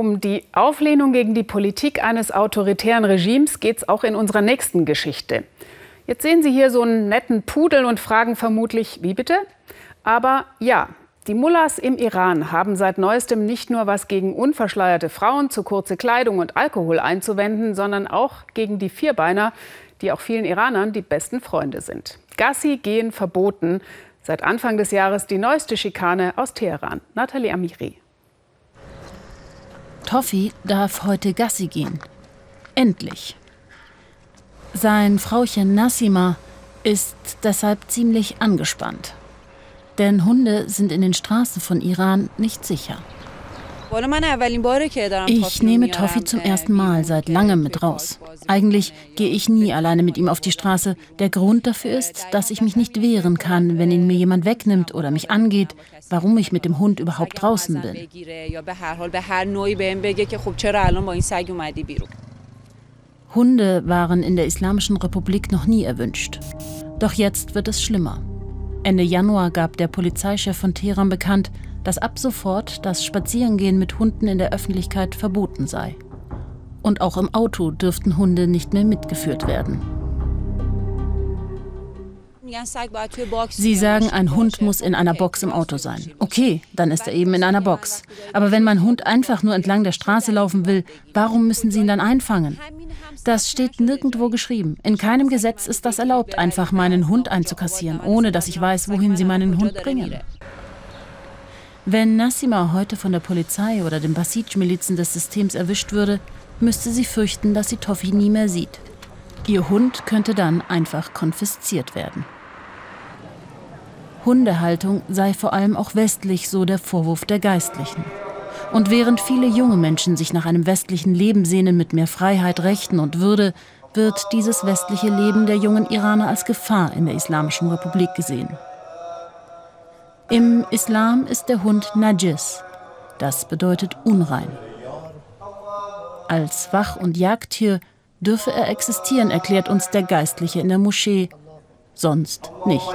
Um die Auflehnung gegen die Politik eines autoritären Regimes geht es auch in unserer nächsten Geschichte. Jetzt sehen Sie hier so einen netten Pudel und fragen vermutlich, wie bitte? Aber ja, die Mullahs im Iran haben seit neuestem nicht nur was gegen unverschleierte Frauen, zu kurze Kleidung und Alkohol einzuwenden, sondern auch gegen die Vierbeiner, die auch vielen Iranern die besten Freunde sind. Gassi gehen verboten. Seit Anfang des Jahres die neueste Schikane aus Teheran. Nathalie Amiri. Toffi darf heute Gassi gehen. Endlich. Sein Frauchen Nassima ist deshalb ziemlich angespannt. Denn Hunde sind in den Straßen von Iran nicht sicher. Ich nehme Toffi zum ersten Mal seit langem mit raus. Eigentlich gehe ich nie alleine mit ihm auf die Straße. Der Grund dafür ist, dass ich mich nicht wehren kann, wenn ihn mir jemand wegnimmt oder mich angeht, warum ich mit dem Hund überhaupt draußen bin. Hunde waren in der Islamischen Republik noch nie erwünscht. Doch jetzt wird es schlimmer. Ende Januar gab der Polizeichef von Teheran bekannt, dass ab sofort das Spazierengehen mit Hunden in der Öffentlichkeit verboten sei. Und auch im Auto dürften Hunde nicht mehr mitgeführt werden. Sie sagen, ein Hund muss in einer Box im Auto sein. Okay, dann ist er eben in einer Box. Aber wenn mein Hund einfach nur entlang der Straße laufen will, warum müssen Sie ihn dann einfangen? Das steht nirgendwo geschrieben. In keinem Gesetz ist das erlaubt, einfach meinen Hund einzukassieren, ohne dass ich weiß, wohin Sie meinen Hund bringen. Wenn Nassima heute von der Polizei oder den Basij-Milizen des Systems erwischt würde, müsste sie fürchten, dass sie Toffi nie mehr sieht. Ihr Hund könnte dann einfach konfisziert werden. Hundehaltung sei vor allem auch westlich so der Vorwurf der Geistlichen. Und während viele junge Menschen sich nach einem westlichen Leben sehnen mit mehr Freiheit, Rechten und Würde, wird dieses westliche Leben der jungen Iraner als Gefahr in der Islamischen Republik gesehen. Im Islam ist der Hund Najis. Das bedeutet unrein. Als Wach- und Jagdtier dürfe er existieren, erklärt uns der Geistliche in der Moschee. Sonst nicht.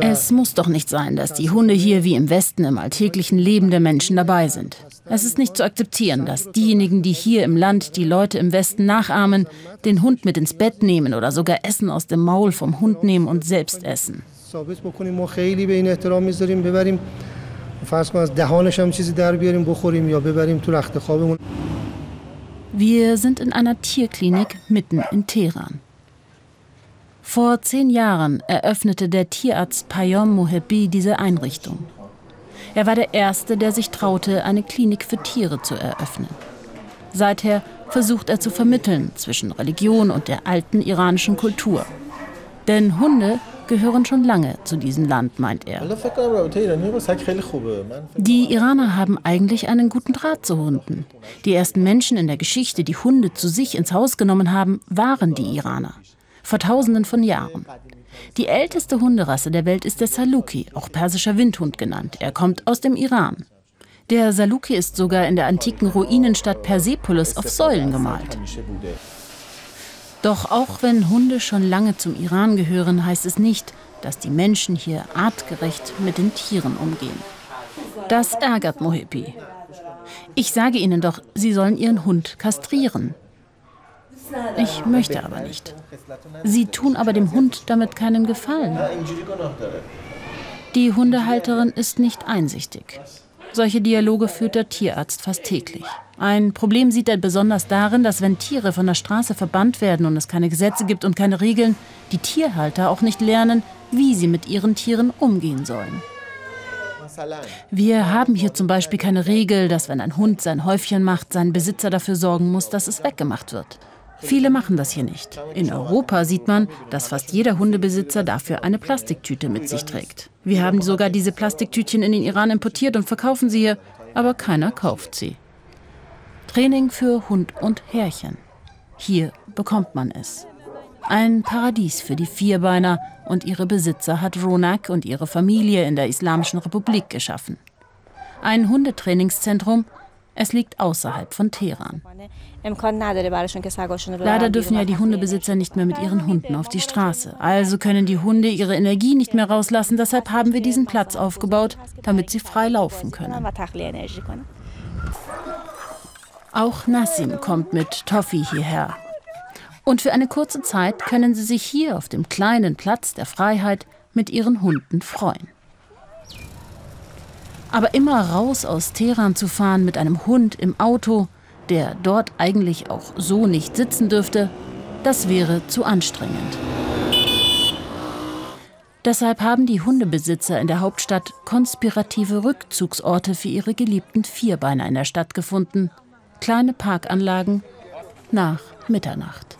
Es muss doch nicht sein, dass die Hunde hier wie im Westen im alltäglichen Leben der Menschen dabei sind. Es ist nicht zu akzeptieren, dass diejenigen, die hier im Land die Leute im Westen nachahmen, den Hund mit ins Bett nehmen oder sogar Essen aus dem Maul vom Hund nehmen und selbst essen. Wir sind in einer Tierklinik mitten in Teheran. Vor zehn Jahren eröffnete der Tierarzt Payom Mohebi diese Einrichtung. Er war der Erste, der sich traute, eine Klinik für Tiere zu eröffnen. Seither versucht er zu vermitteln zwischen Religion und der alten iranischen Kultur. Denn Hunde gehören schon lange zu diesem Land, meint er. Die Iraner haben eigentlich einen guten Draht zu Hunden. Die ersten Menschen in der Geschichte, die Hunde zu sich ins Haus genommen haben, waren die Iraner vor tausenden von Jahren. Die älteste Hunderasse der Welt ist der Saluki, auch persischer Windhund genannt. Er kommt aus dem Iran. Der Saluki ist sogar in der antiken Ruinenstadt Persepolis auf Säulen gemalt. Doch auch wenn Hunde schon lange zum Iran gehören, heißt es nicht, dass die Menschen hier artgerecht mit den Tieren umgehen. Das ärgert Mohipi. Ich sage ihnen doch, sie sollen ihren Hund kastrieren. Ich möchte aber nicht. Sie tun aber dem Hund damit keinen Gefallen. Die Hundehalterin ist nicht einsichtig. Solche Dialoge führt der Tierarzt fast täglich. Ein Problem sieht er besonders darin, dass wenn Tiere von der Straße verbannt werden und es keine Gesetze gibt und keine Regeln, die Tierhalter auch nicht lernen, wie sie mit ihren Tieren umgehen sollen. Wir haben hier zum Beispiel keine Regel, dass wenn ein Hund sein Häufchen macht, sein Besitzer dafür sorgen muss, dass es weggemacht wird. Viele machen das hier nicht. In Europa sieht man, dass fast jeder Hundebesitzer dafür eine Plastiktüte mit sich trägt. Wir haben sogar diese Plastiktütchen in den Iran importiert und verkaufen sie hier, aber keiner kauft sie. Training für Hund und Härchen. Hier bekommt man es. Ein Paradies für die Vierbeiner und ihre Besitzer hat Ronak und ihre Familie in der Islamischen Republik geschaffen. Ein Hundetrainingszentrum, Es liegt außerhalb von Teheran. Leider dürfen ja die Hundebesitzer nicht mehr mit ihren Hunden auf die Straße. Also können die Hunde ihre Energie nicht mehr rauslassen. Deshalb haben wir diesen Platz aufgebaut, damit sie frei laufen können. Auch Nassim kommt mit Toffi hierher. Und für eine kurze Zeit können sie sich hier auf dem kleinen Platz der Freiheit mit ihren Hunden freuen. Aber immer raus aus Teheran zu fahren mit einem Hund im Auto, der dort eigentlich auch so nicht sitzen dürfte, das wäre zu anstrengend. Deshalb haben die Hundebesitzer in der Hauptstadt konspirative Rückzugsorte für ihre geliebten Vierbeiner in der Stadt gefunden. Kleine Parkanlagen nach Mitternacht.